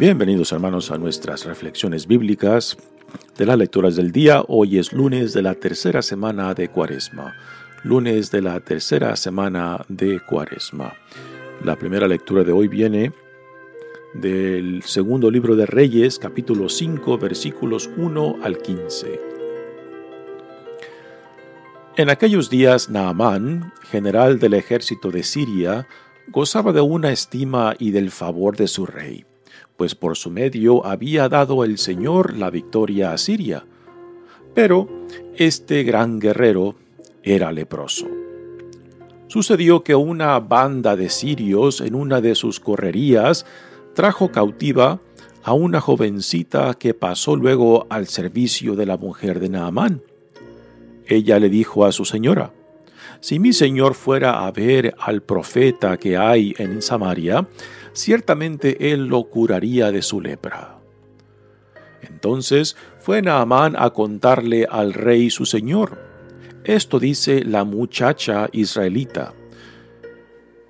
Bienvenidos hermanos a nuestras reflexiones bíblicas de las lecturas del día. Hoy es lunes de la tercera semana de Cuaresma. Lunes de la tercera semana de Cuaresma. La primera lectura de hoy viene del segundo libro de Reyes, capítulo 5, versículos 1 al 15. En aquellos días Naamán, general del ejército de Siria, gozaba de una estima y del favor de su rey pues por su medio había dado el Señor la victoria a Siria. Pero este gran guerrero era leproso. Sucedió que una banda de sirios en una de sus correrías trajo cautiva a una jovencita que pasó luego al servicio de la mujer de Naamán. Ella le dijo a su señora, Si mi señor fuera a ver al profeta que hay en Samaria, ciertamente él lo curaría de su lepra. Entonces fue Naamán a contarle al rey su señor. Esto dice la muchacha israelita.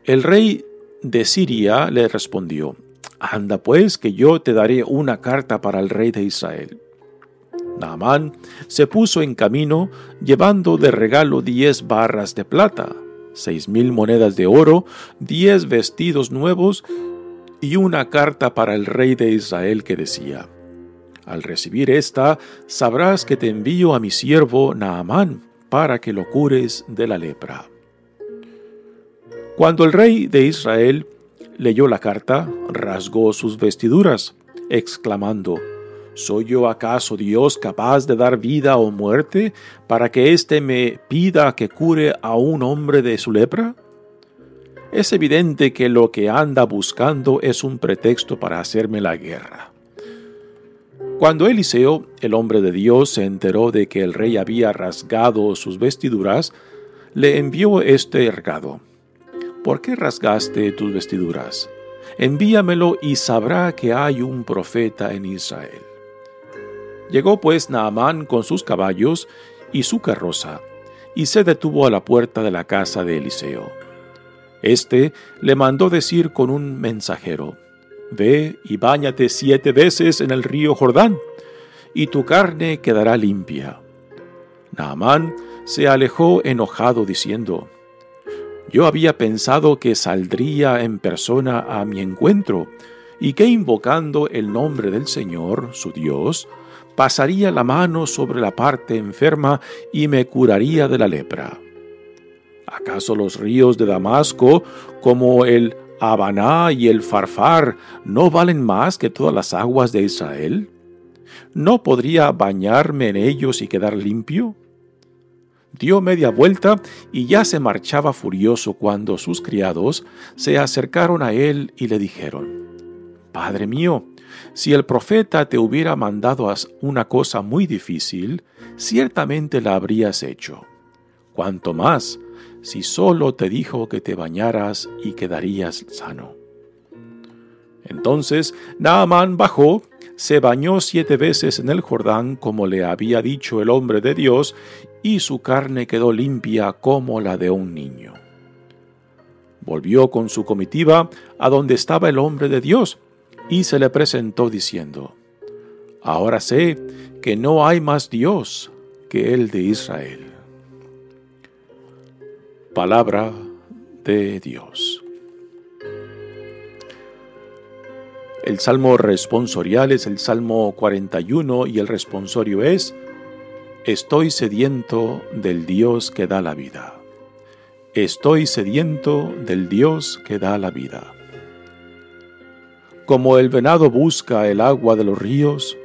El rey de Siria le respondió, Anda pues, que yo te daré una carta para el rey de Israel. Naamán se puso en camino llevando de regalo diez barras de plata, seis mil monedas de oro, diez vestidos nuevos y una carta para el rey de Israel que decía, Al recibir esta, sabrás que te envío a mi siervo Naamán para que lo cures de la lepra. Cuando el rey de Israel leyó la carta, rasgó sus vestiduras, exclamando, ¿Soy yo acaso Dios capaz de dar vida o muerte para que éste me pida que cure a un hombre de su lepra? es evidente que lo que anda buscando es un pretexto para hacerme la guerra. Cuando Eliseo, el hombre de Dios, se enteró de que el rey había rasgado sus vestiduras, le envió este recado. ¿Por qué rasgaste tus vestiduras? Envíamelo y sabrá que hay un profeta en Israel. Llegó pues Naamán con sus caballos y su carroza, y se detuvo a la puerta de la casa de Eliseo. Este le mandó decir con un mensajero, Ve y báñate siete veces en el río Jordán, y tu carne quedará limpia. Naamán se alejó enojado diciendo, Yo había pensado que saldría en persona a mi encuentro, y que invocando el nombre del Señor, su Dios, pasaría la mano sobre la parte enferma y me curaría de la lepra. ¿Acaso los ríos de Damasco, como el Habaná y el Farfar, no valen más que todas las aguas de Israel? ¿No podría bañarme en ellos y quedar limpio? Dio media vuelta y ya se marchaba furioso cuando sus criados se acercaron a él y le dijeron, Padre mío, si el profeta te hubiera mandado una cosa muy difícil, ciertamente la habrías hecho. Cuanto más, si solo te dijo que te bañaras y quedarías sano. Entonces Naamán bajó, se bañó siete veces en el Jordán como le había dicho el hombre de Dios, y su carne quedó limpia como la de un niño. Volvió con su comitiva a donde estaba el hombre de Dios, y se le presentó diciendo, Ahora sé que no hay más Dios que el de Israel. Palabra de Dios. El salmo responsorial es el salmo 41 y el responsorio es, Estoy sediento del Dios que da la vida. Estoy sediento del Dios que da la vida. Como el venado busca el agua de los ríos,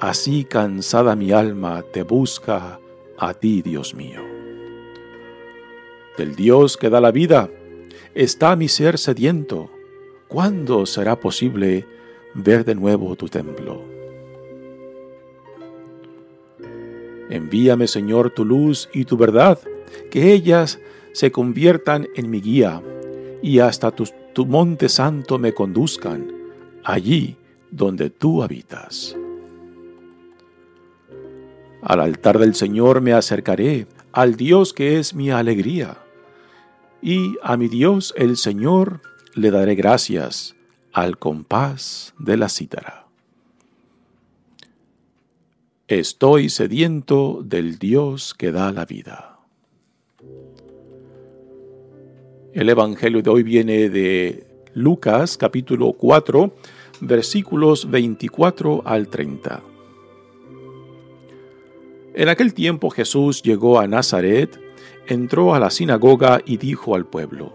así cansada mi alma te busca a ti, Dios mío del Dios que da la vida, está mi ser sediento. ¿Cuándo será posible ver de nuevo tu templo? Envíame, Señor, tu luz y tu verdad, que ellas se conviertan en mi guía y hasta tu, tu monte santo me conduzcan, allí donde tú habitas. Al altar del Señor me acercaré, al Dios que es mi alegría. Y a mi Dios el Señor le daré gracias al compás de la cítara. Estoy sediento del Dios que da la vida. El Evangelio de hoy viene de Lucas capítulo 4 versículos 24 al 30. En aquel tiempo Jesús llegó a Nazaret, entró a la sinagoga y dijo al pueblo,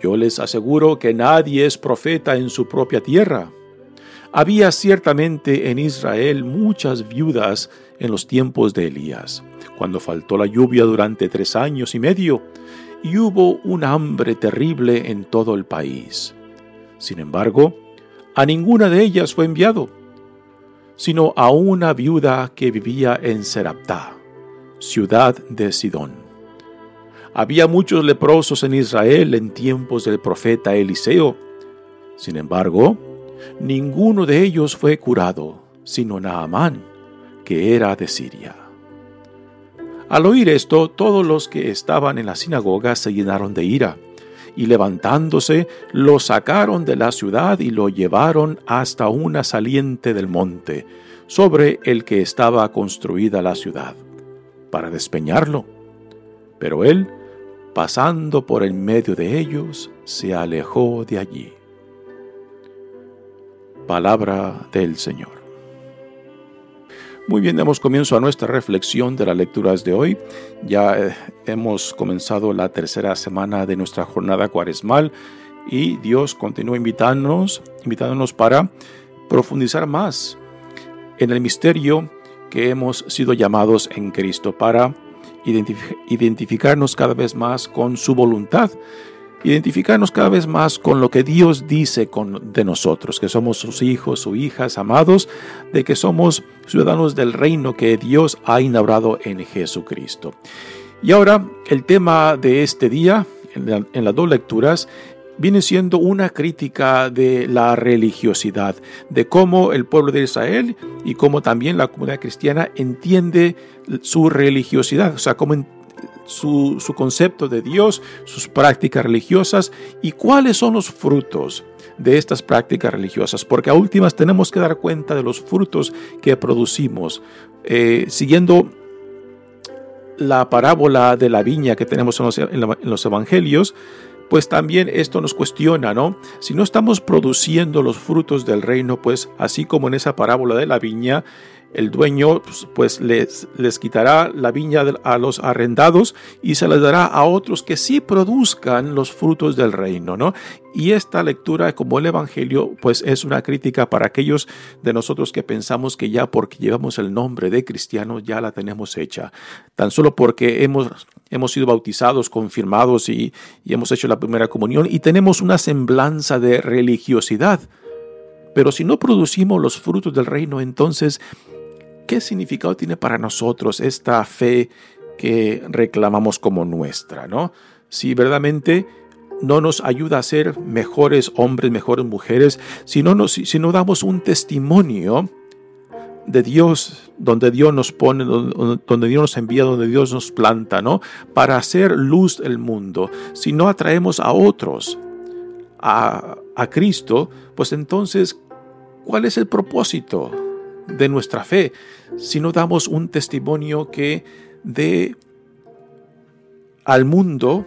Yo les aseguro que nadie es profeta en su propia tierra. Había ciertamente en Israel muchas viudas en los tiempos de Elías, cuando faltó la lluvia durante tres años y medio, y hubo un hambre terrible en todo el país. Sin embargo, a ninguna de ellas fue enviado sino a una viuda que vivía en Seraptá, ciudad de Sidón. Había muchos leprosos en Israel en tiempos del profeta Eliseo. Sin embargo, ninguno de ellos fue curado, sino Naamán, que era de Siria. Al oír esto, todos los que estaban en la sinagoga se llenaron de ira y levantándose, lo sacaron de la ciudad y lo llevaron hasta una saliente del monte, sobre el que estaba construida la ciudad, para despeñarlo. Pero él, pasando por en medio de ellos, se alejó de allí. Palabra del Señor. Muy bien, damos comienzo a nuestra reflexión de las lecturas de hoy. Ya eh, hemos comenzado la tercera semana de nuestra jornada cuaresmal y Dios continúa invitándonos, invitándonos para profundizar más en el misterio que hemos sido llamados en Cristo, para identificarnos cada vez más con su voluntad identificarnos cada vez más con lo que Dios dice con, de nosotros, que somos sus hijos, sus hijas amados, de que somos ciudadanos del reino que Dios ha inaugurado en Jesucristo. Y ahora el tema de este día, en, las dos lecturas, viene siendo una crítica de la religiosidad, de cómo el pueblo de Israel y cómo también la comunidad cristiana entiende su religiosidad, o sea, cómo su, concepto de Dios, sus prácticas religiosas y cuáles son los frutos de estas prácticas religiosas, porque a últimas tenemos que dar cuenta de los frutos que producimos. Eh, siguiendo la parábola de la viña que tenemos en los, en los, evangelios, pues también esto nos cuestiona, ¿no? Si no estamos produciendo los frutos del reino, pues así como en esa parábola de la viña, el dueño pues, pues les, les quitará la viña a los arrendados y se les dará a otros que sí produzcan los frutos del reino, ¿no? Y esta lectura, como el Evangelio, pues es una crítica para aquellos de nosotros que pensamos que ya porque llevamos el nombre de cristiano ya la tenemos hecha. Tan solo porque hemos, hemos sido bautizados, confirmados y, y hemos hecho la primera comunión y tenemos una semblanza de religiosidad. Pero si no producimos los frutos del reino, entonces ¿Qué significado tiene para nosotros esta fe que reclamamos como nuestra? ¿no? Si verdaderamente no nos ayuda a ser mejores hombres, mejores mujeres, si no, nos, si no damos un testimonio de Dios, donde Dios nos pone, donde Dios nos envía, donde Dios nos planta, ¿no? Para hacer luz del mundo. Si no atraemos a otros a, a Cristo, pues entonces, ¿cuál es el propósito de nuestra fe? si no damos un testimonio que dé al mundo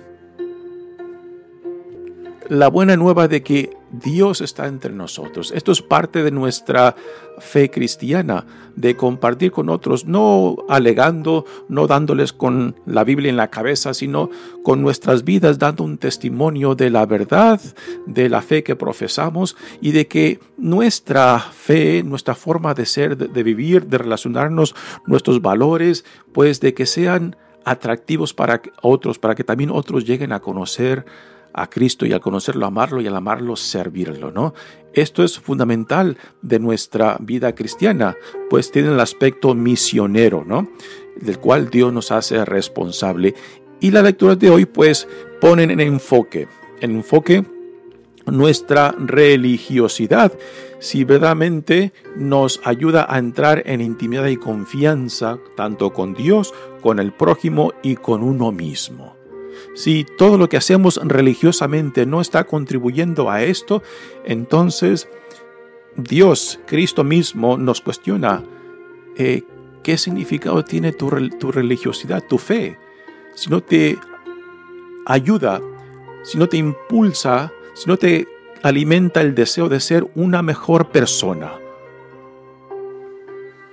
la buena nueva de que Dios está entre nosotros. Esto es parte de nuestra fe cristiana, de compartir con otros, no alegando, no dándoles con la Biblia en la cabeza, sino con nuestras vidas dando un testimonio de la verdad, de la fe que profesamos y de que nuestra fe, nuestra forma de ser, de, vivir, de relacionarnos, nuestros valores, pues de que sean atractivos para otros, para que también otros lleguen a conocer a Cristo y al conocerlo, amarlo y al amarlo, servirlo, ¿no? Esto es fundamental de nuestra vida cristiana, pues tiene el aspecto misionero, ¿no? Del cual Dios nos hace responsable. Y la lectura de hoy, pues, ponen en enfoque, en enfoque nuestra religiosidad, si verdaderamente nos ayuda a entrar en intimidad y confianza, tanto con Dios, con el prójimo y con uno mismo. Si todo lo que hacemos religiosamente no está contribuyendo a esto, entonces Dios, Cristo mismo, nos cuestiona eh, qué significado tiene tu, tu religiosidad, tu fe. Si no te ayuda, si no te impulsa, si no te alimenta el deseo de ser una mejor persona.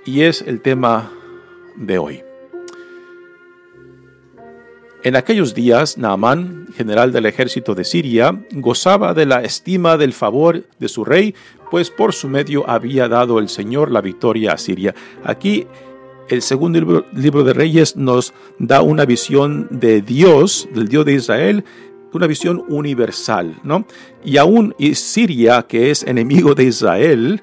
Y es el tema de hoy. En aquellos días, Naamán, general del ejército de Siria, gozaba de la estima del favor de su rey, pues por su medio había dado el Señor la victoria a Siria. Aquí el segundo libro, de Reyes nos da una visión de Dios, del Dios de Israel, una visión universal, ¿no? Y aún Siria, que es enemigo de Israel,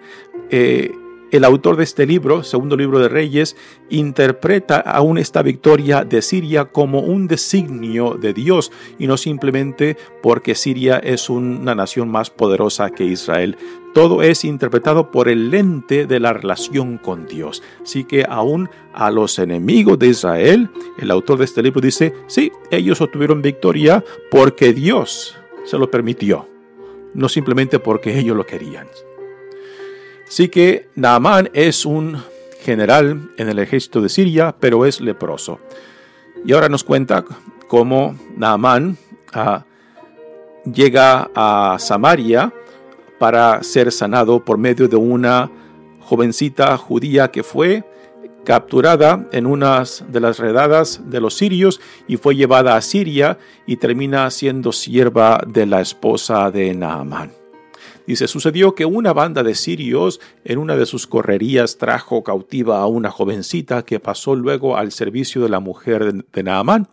eh, el autor de este libro, segundo libro de Reyes, interpreta aún esta victoria de Siria como un designio de Dios y no simplemente porque Siria es una nación más poderosa que Israel. Todo es interpretado por el lente de la relación con Dios. Así que aún a los enemigos de Israel, el autor de este libro dice, sí, ellos obtuvieron victoria porque Dios se lo permitió, no simplemente porque ellos lo querían. Así que Naamán es un general en el ejército de Siria, pero es leproso. Y ahora nos cuenta cómo Naamán ah, llega a Samaria para ser sanado por medio de una jovencita judía que fue capturada en una de las redadas de los sirios y fue llevada a Siria y termina siendo sierva de la esposa de Naamán. Dice, sucedió que una banda de sirios en una de sus correrías trajo cautiva a una jovencita que pasó luego al servicio de la mujer de Naamán.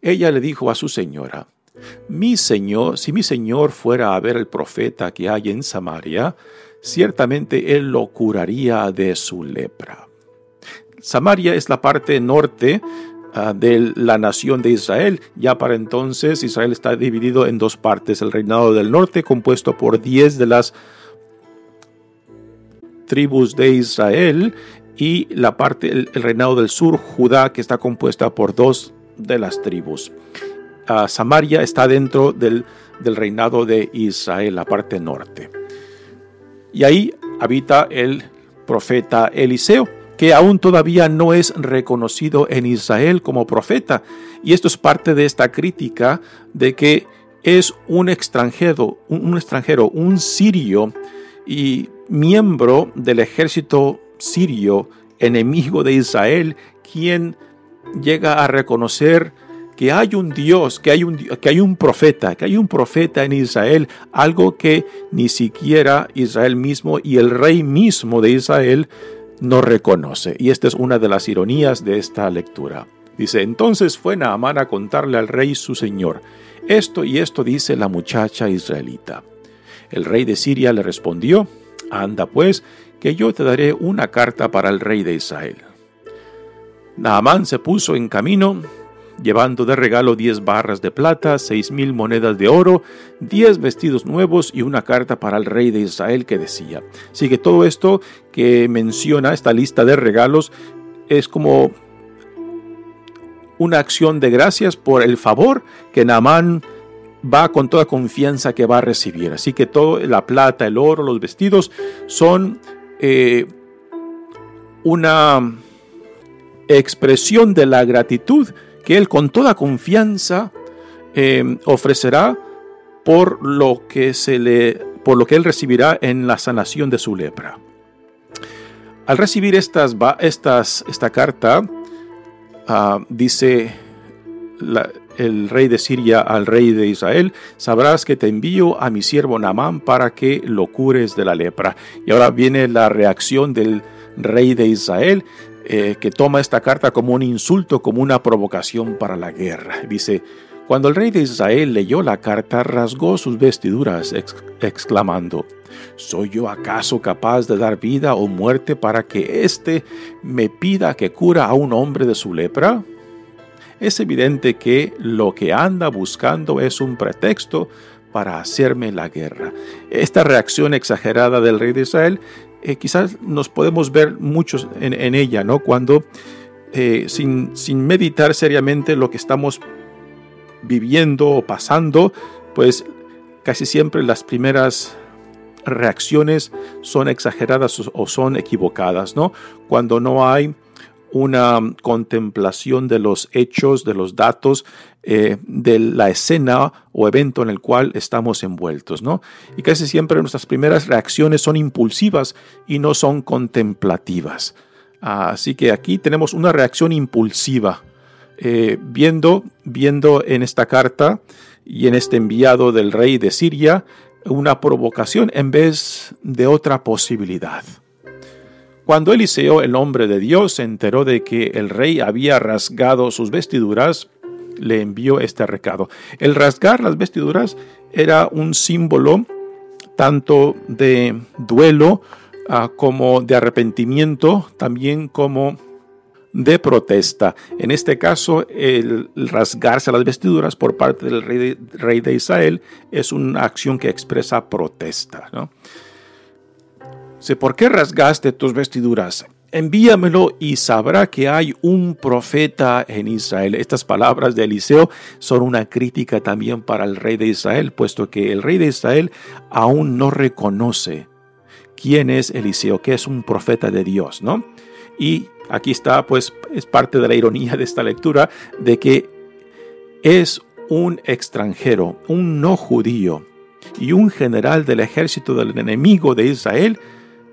Ella le dijo a su señora, mi señor, si mi señor fuera a ver al profeta que hay en Samaria, ciertamente él lo curaría de su lepra. Samaria es la parte norte Ah, de la nación de Israel. Ya para entonces Israel está dividido en dos partes. El reinado del norte compuesto por diez de las tribus de Israel y la parte, el, reinado del sur, Judá, que está compuesta por dos de las tribus. Ah, Samaria está dentro del, del reinado de Israel, la parte norte. Y ahí habita el profeta Eliseo que aún todavía no es reconocido en Israel como profeta. Y esto es parte de esta crítica de que es un extranjero, un, extranjero, un sirio y miembro del ejército sirio, enemigo de Israel, quien llega a reconocer que hay un Dios, que hay un, que hay un profeta, que hay un profeta en Israel, algo que ni siquiera Israel mismo y el rey mismo de Israel no reconoce. Y esta es una de las ironías de esta lectura. Dice, entonces fue Naamán a contarle al rey su señor. Esto y esto dice la muchacha israelita. El rey de Siria le respondió, anda pues, que yo te daré una carta para el rey de Israel. Naamán se puso en camino llevando de regalo diez barras de plata, seis mil monedas de oro, diez vestidos nuevos y una carta para el rey de Israel que decía. Así que todo esto que menciona esta lista de regalos es como una acción de gracias por el favor que Naamán va con toda confianza que va a recibir. Así que todo, la plata, el oro, los vestidos son eh, una expresión de la gratitud que Él con toda confianza eh, ofrecerá por lo que se le, por lo que Él recibirá en la sanación de su lepra. Al recibir estas, estas, esta carta, ah, dice el rey de Siria al rey de Israel, sabrás que te envío a mi siervo Naamán para que lo cures de la lepra. Y ahora viene la reacción del rey de Israel. Eh, que toma esta carta como un insulto, como una provocación para la guerra. Dice, Cuando el rey de Israel leyó la carta, rasgó sus vestiduras, exclamando, ¿Soy yo acaso capaz de dar vida o muerte para que éste me pida que cura a un hombre de su lepra? Es evidente que lo que anda buscando es un pretexto para hacerme la guerra. Esta reacción exagerada del rey de Israel, eh, quizás nos podemos ver muchos en, ella, ¿no? Cuando eh, sin, sin meditar seriamente lo que estamos viviendo o pasando, pues casi siempre las primeras reacciones son exageradas o son equivocadas, ¿no? Cuando no hay una contemplación de los hechos, de los datos, eh, de la escena o evento en el cual estamos envueltos, ¿no? Y casi siempre nuestras primeras reacciones son impulsivas y no son contemplativas. Así que aquí tenemos una reacción impulsiva eh, viendo, viendo en esta carta y en este enviado del rey de Siria una provocación en vez de otra posibilidad. Cuando Eliseo, el hombre de Dios, se enteró de que el rey había rasgado sus vestiduras, le envió este recado. El rasgar las vestiduras era un símbolo tanto de duelo ah, como de arrepentimiento, también como de protesta. En este caso, el rasgarse las vestiduras por parte del rey de, Israel es una acción que expresa protesta. ¿no? ¿Por qué rasgaste tus vestiduras? Envíamelo y sabrá que hay un profeta en Israel. Estas palabras de Eliseo son una crítica también para el rey de Israel, puesto que el rey de Israel aún no reconoce quién es Eliseo, que es un profeta de Dios, ¿no? Y aquí está, pues, es parte de la ironía de esta lectura, de que es un extranjero, un no judío y un general del ejército del enemigo de Israel,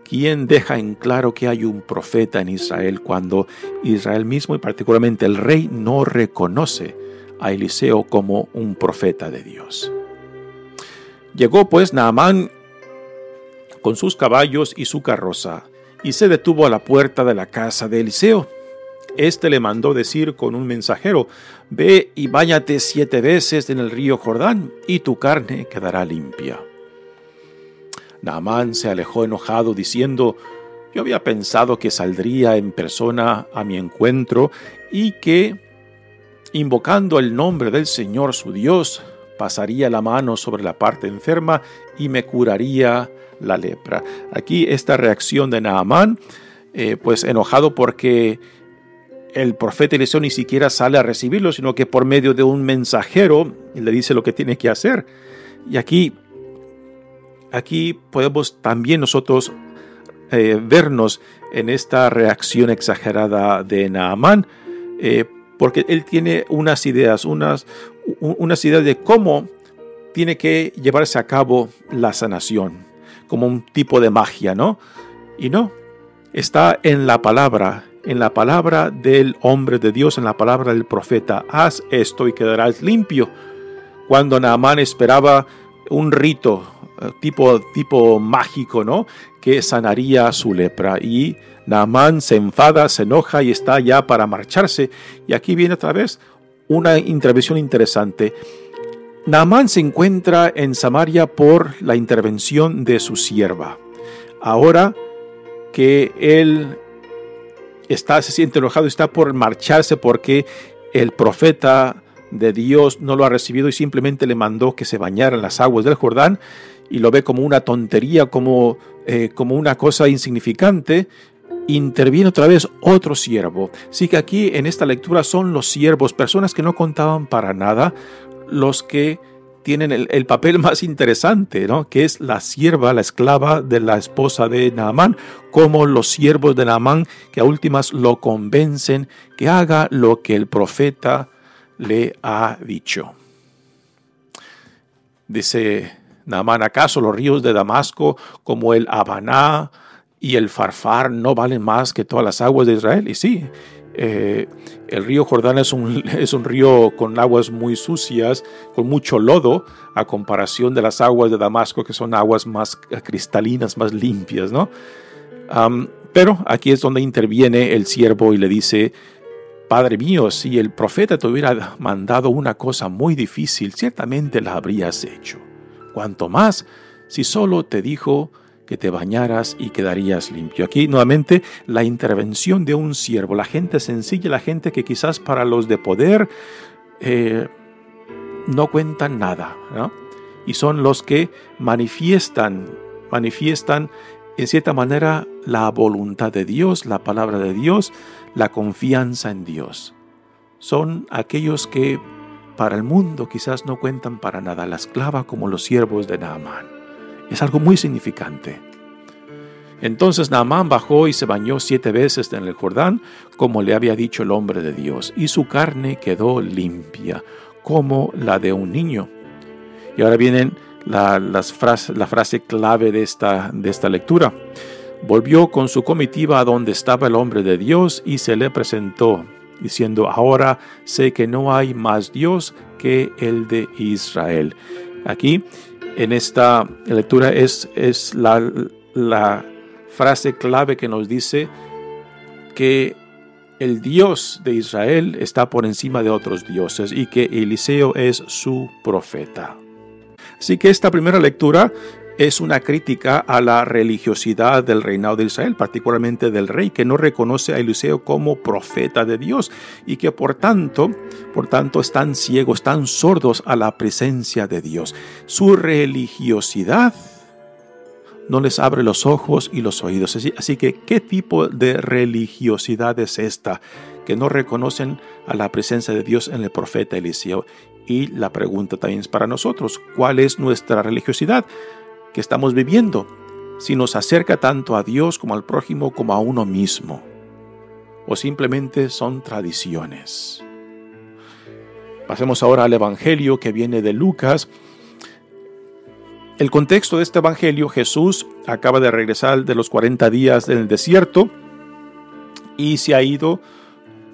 quien deja en claro que hay un profeta en Israel cuando Israel mismo y particularmente el rey no reconoce a Eliseo como un profeta de Dios. Llegó pues Naamán con sus caballos y su carroza y se detuvo a la puerta de la casa de Eliseo. Este le mandó decir con un mensajero, Ve y báñate siete veces en el río Jordán, y tu carne quedará limpia. Naamán se alejó enojado, diciendo, Yo había pensado que saldría en persona a mi encuentro y que, invocando el nombre del Señor su Dios, pasaría la mano sobre la parte enferma y me curaría la lepra. Aquí esta reacción de Naamán, eh, pues enojado porque el profeta Eliseo ni siquiera sale a recibirlo, sino que por medio de un mensajero le dice lo que tiene que hacer. Y aquí, aquí podemos también nosotros eh, vernos en esta reacción exagerada de Naamán, eh, porque él tiene unas ideas, unas, unas ideas de cómo tiene que llevarse a cabo la sanación como un tipo de magia, ¿no? Y no, está en la palabra, en la palabra del hombre de Dios, en la palabra del profeta. Haz esto y quedarás limpio. Cuando Naamán esperaba un rito tipo, tipo mágico, ¿no? Que sanaría su lepra. Y Naamán se enfada, se enoja y está ya para marcharse. Y aquí viene otra vez una intervención interesante. Naamán se encuentra en Samaria por la intervención de su sierva. Ahora que él está, se siente enojado está por marcharse porque el profeta de Dios no lo ha recibido y simplemente le mandó que se bañara en las aguas del Jordán y lo ve como una tontería, como, eh, como una cosa insignificante, interviene otra vez otro siervo. Sí que aquí en esta lectura son los siervos, personas que no contaban para nada, los que tienen el, papel más interesante, ¿no? que es la sierva, la esclava de la esposa de Naamán, como los siervos de Naamán que a últimas lo convencen que haga lo que el profeta le ha dicho. Dice Naamán, ¿acaso los ríos de Damasco como el Habaná y el Farfar no valen más que todas las aguas de Israel? Y sí, eh, el río Jordán es un, es un, río con aguas muy sucias, con mucho lodo, a comparación de las aguas de Damasco, que son aguas más cristalinas, más limpias, ¿no? pero aquí es donde interviene el siervo y le dice, Padre mío, si el profeta te hubiera mandado una cosa muy difícil, ciertamente la habrías hecho. Cuanto más si solo te dijo que te bañaras y quedarías limpio. Aquí nuevamente la intervención de un siervo, la gente sencilla, la gente que quizás para los de poder eh, no cuentan nada, y son los que manifiestan, manifiestan en cierta manera la voluntad de Dios, la palabra de Dios, la confianza en Dios. Son aquellos que para el mundo quizás no cuentan para nada, la esclava como los siervos de Naamán. Es algo muy significante. Entonces Naamán bajó y se bañó siete veces en el Jordán, como le había dicho el hombre de Dios, y su carne quedó limpia, como la de un niño. Y ahora vienen la, las la frase clave de esta, de esta lectura. Volvió con su comitiva a donde estaba el hombre de Dios y se le presentó, diciendo, ahora sé que no hay más Dios que el de Israel. Aquí en esta lectura es, es la, la frase clave que nos dice que el Dios de Israel está por encima de otros dioses y que Eliseo es su profeta. Así que esta primera lectura es una crítica a la religiosidad del reinado de Israel, particularmente del rey, que no reconoce a Eliseo como profeta de Dios y que por tanto, por tanto están ciegos, están sordos a la presencia de Dios. Su religiosidad no les abre los ojos y los oídos. Así, así, que, ¿qué tipo de religiosidad es esta? Que no reconocen a la presencia de Dios en el profeta Eliseo. Y la pregunta también es para nosotros, ¿cuál es nuestra religiosidad? Que estamos viviendo, si nos acerca tanto a Dios como al prójimo como a uno mismo, o simplemente son tradiciones. Pasemos ahora al Evangelio que viene de Lucas. El contexto de este Evangelio, Jesús acaba de regresar de los 40 días en el desierto y se ha ido,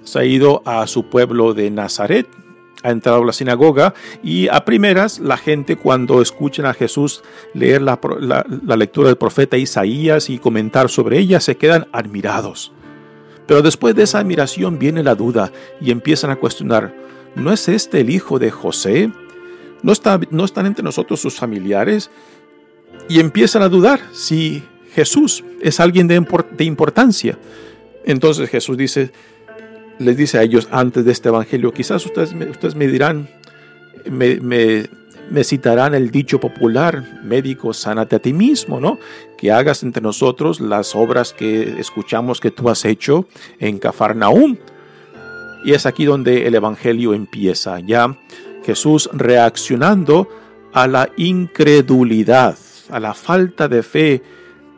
se ha ido a su pueblo de Nazaret, ha entrado la sinagoga y a primeras la gente cuando escuchan a Jesús leer la, lectura del profeta Isaías y comentar sobre ella se quedan admirados. Pero después de esa admiración viene la duda y empiezan a cuestionar, ¿no es este el hijo de José? ¿No, está, no están entre nosotros sus familiares? Y empiezan a dudar si Jesús es alguien de, de importancia. Entonces Jesús dice, les dice a ellos antes de este evangelio, quizás ustedes, ustedes me dirán, me, me, citarán el dicho popular, médico, sánate a ti mismo, ¿no? Que hagas entre nosotros las obras que escuchamos que tú has hecho en Cafarnaúm. Y es aquí donde el evangelio empieza, ya Jesús reaccionando a la incredulidad, a la falta de fe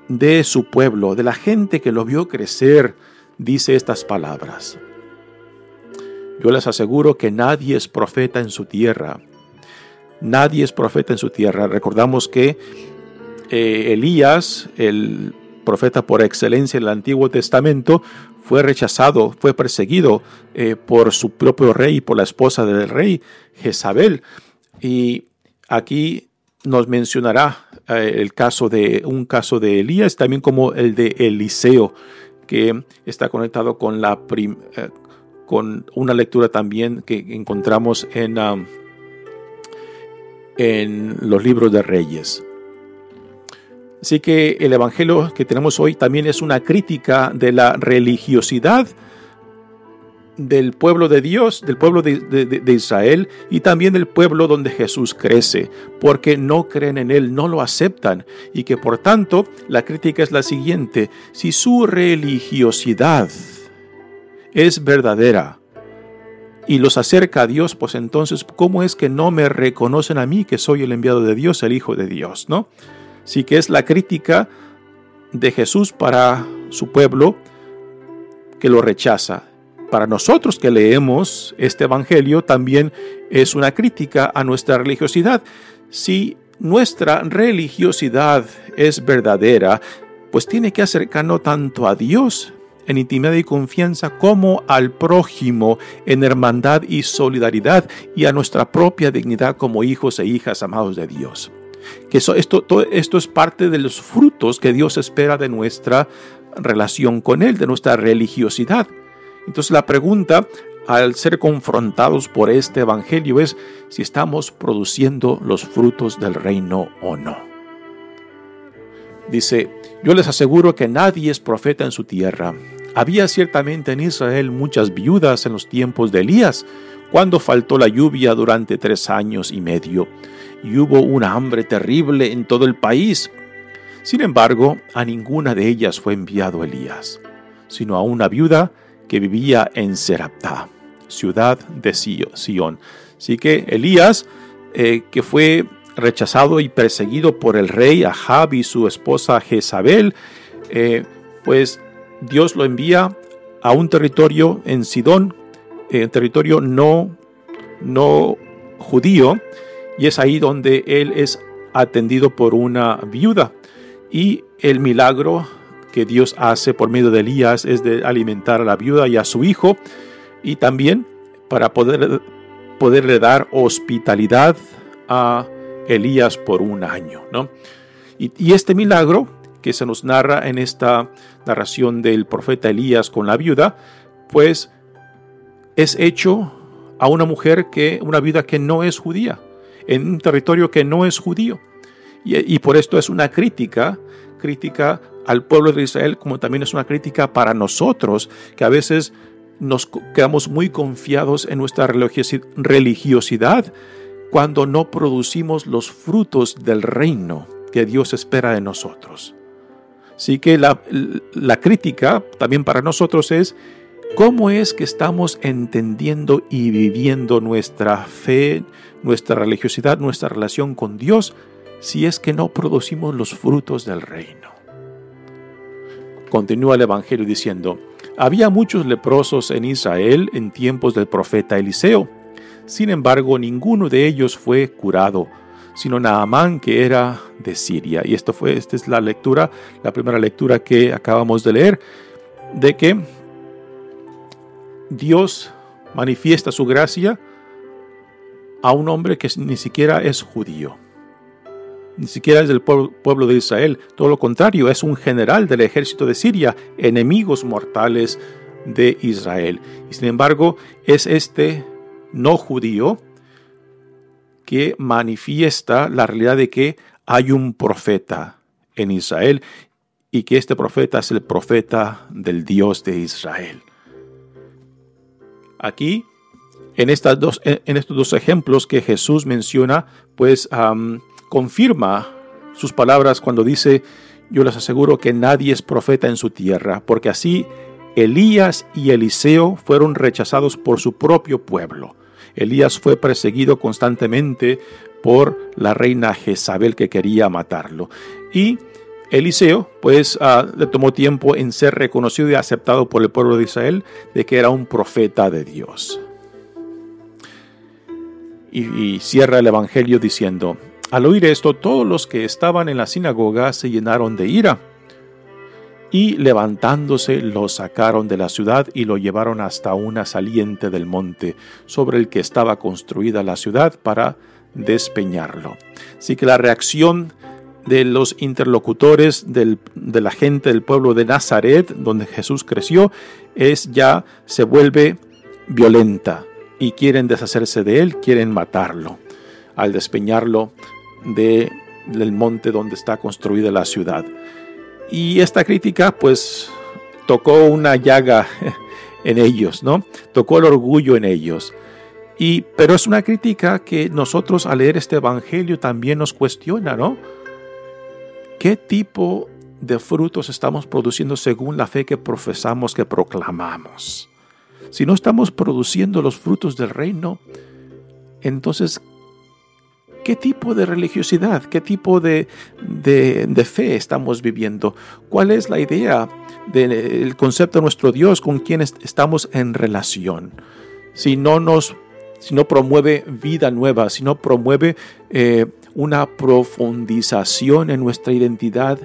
de su pueblo, de la gente que lo vio crecer, dice estas palabras. Yo les aseguro que nadie es profeta en su tierra. Nadie es profeta en su tierra. Recordamos que eh, Elías, el profeta por excelencia en el Antiguo Testamento, fue rechazado, fue perseguido eh, por su propio rey, por la esposa del rey, Jezabel. Y aquí nos mencionará eh, el caso de un caso de Elías, también como el de Eliseo, que está conectado con la, con una lectura también que encontramos en, um, en los libros de Reyes. Así que el Evangelio que tenemos hoy también es una crítica de la religiosidad del pueblo de Dios, del pueblo de, de, Israel y también del pueblo donde Jesús crece, porque no creen en Él, no lo aceptan y que por tanto la crítica es la siguiente, si su religiosidad es verdadera y los acerca a Dios, pues entonces, ¿cómo es que no me reconocen a mí que soy el enviado de Dios, el Hijo de Dios? ¿no? Sí que es la crítica de Jesús para su pueblo que lo rechaza. Para nosotros que leemos este Evangelio también es una crítica a nuestra religiosidad. Si nuestra religiosidad es verdadera, pues tiene que acercarnos tanto a Dios en intimidad y confianza como al prójimo en hermandad y solidaridad y a nuestra propia dignidad como hijos e hijas amados de Dios. Que esto, todo esto es parte de los frutos que Dios espera de nuestra relación con Él, de nuestra religiosidad. Entonces la pregunta al ser confrontados por este Evangelio es si estamos produciendo los frutos del reino o no. Dice, yo les aseguro que nadie es profeta en su tierra. Había ciertamente en Israel muchas viudas en los tiempos de Elías, cuando faltó la lluvia durante tres años y medio, y hubo una hambre terrible en todo el país. Sin embargo, a ninguna de ellas fue enviado Elías, sino a una viuda que vivía en Serapta, ciudad de Sion. Así que Elías, eh, que fue rechazado y perseguido por el rey Ahab y su esposa Jezabel, eh, pues Dios lo envía a un territorio en Sidón, eh, territorio no, no judío, y es ahí donde él es atendido por una viuda. Y el milagro que Dios hace por medio de Elías es de alimentar a la viuda y a su hijo, y también para poder, poderle dar hospitalidad a Elías por un año. ¿no? Y, este milagro que se nos narra en esta narración del profeta Elías con la viuda, pues es hecho a una mujer que, una viuda que no es judía, en un territorio que no es judío. Y, y, por esto es una crítica, crítica al pueblo de Israel, como también es una crítica para nosotros, que a veces nos quedamos muy confiados en nuestra religiosidad cuando no producimos los frutos del reino que Dios espera de nosotros. Así que la, crítica también para nosotros es cómo es que estamos entendiendo y viviendo nuestra fe, nuestra religiosidad, nuestra relación con Dios, si es que no producimos los frutos del reino. Continúa el Evangelio diciendo, había muchos leprosos en Israel en tiempos del profeta Eliseo sin embargo, ninguno de ellos fue curado, sino Naamán, que era de Siria. Y esto fue, esta es la lectura, la primera lectura que acabamos de leer, de que Dios manifiesta su gracia a un hombre que ni siquiera es judío. Ni siquiera es del pueblo de Israel. Todo lo contrario, es un general del ejército de Siria, enemigos mortales de Israel. Y sin embargo, es este no judío que manifiesta la realidad de que hay un profeta en Israel y que este profeta es el profeta del Dios de Israel. Aquí, en, estas dos, en estos dos ejemplos que Jesús menciona, pues confirma sus palabras cuando dice, yo les aseguro que nadie es profeta en su tierra, porque así Elías y Eliseo fueron rechazados por su propio pueblo. Elías fue perseguido constantemente por la reina Jezabel que quería matarlo. Y Eliseo, pues, ah, le tomó tiempo en ser reconocido y aceptado por el pueblo de Israel de que era un profeta de Dios. y cierra el Evangelio diciendo, al oír esto, todos los que estaban en la sinagoga se llenaron de ira y levantándose lo sacaron de la ciudad y lo llevaron hasta una saliente del monte sobre el que estaba construida la ciudad para despeñarlo. Así que la reacción de los interlocutores de la gente del pueblo de Nazaret, donde Jesús creció, es ya se vuelve violenta y quieren deshacerse de él, quieren matarlo al despeñarlo de, del monte donde está construida la ciudad. Y esta crítica pues tocó una llaga en ellos, ¿no? Tocó el orgullo en ellos. Y, pero es una crítica que nosotros al leer este Evangelio también nos cuestiona, ¿no? ¿Qué tipo de frutos estamos produciendo según la fe que profesamos, que proclamamos? Si no estamos produciendo los frutos del reino, entonces, ¿Qué tipo de religiosidad, qué tipo de, fe estamos viviendo? ¿Cuál es la idea del concepto de nuestro Dios con quien estamos en relación? Si no nos si no promueve vida nueva, si no promueve eh, una profundización en nuestra identidad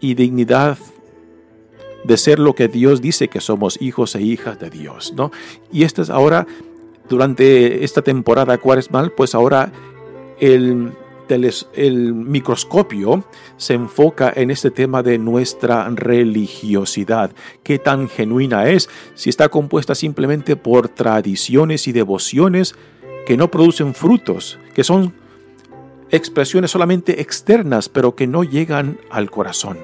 y dignidad de ser lo que Dios dice que somos hijos e hijas de Dios, ¿no? Y esto es ahora, durante esta temporada cuaresmal, pues ahora el microscopio se enfoca en este tema de nuestra religiosidad. ¿Qué tan genuina es? Si está compuesta simplemente por tradiciones y devociones que no producen frutos, que son expresiones solamente externas, pero que no llegan al corazón.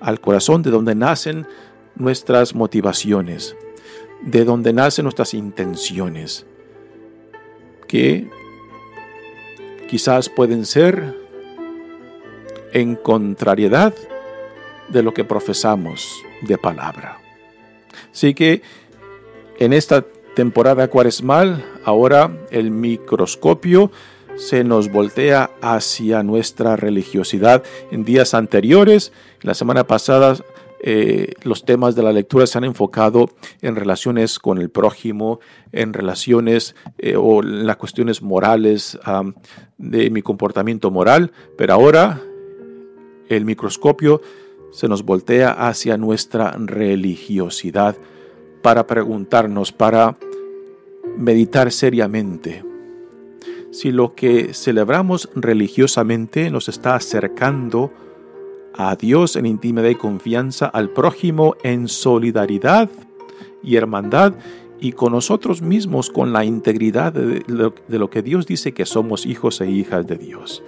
Al corazón de donde nacen nuestras motivaciones, de donde nacen nuestras intenciones, que quizás pueden ser en contrariedad de lo que profesamos de palabra. Así que en esta temporada cuaresmal, ahora el microscopio se nos voltea hacia nuestra religiosidad. En días anteriores, la semana pasada, eh, los temas de la lectura se han enfocado en relaciones con el prójimo, en relaciones eh, o en las cuestiones morales de mi comportamiento moral, pero ahora el microscopio se nos voltea hacia nuestra religiosidad para preguntarnos, para meditar seriamente si lo que celebramos religiosamente nos está acercando a Dios en intimidad y confianza, al prójimo en solidaridad y hermandad y con nosotros mismos con la integridad de lo, que Dios dice que somos hijos e hijas de Dios.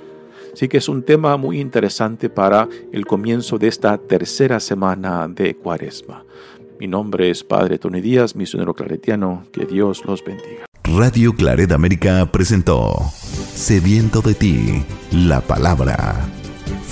Así que es un tema muy interesante para el comienzo de esta tercera semana de Cuaresma. Mi nombre es Padre Tony Díaz, misionero claretiano. Que Dios los bendiga. Radio Claret América presentó Sediento de ti, la palabra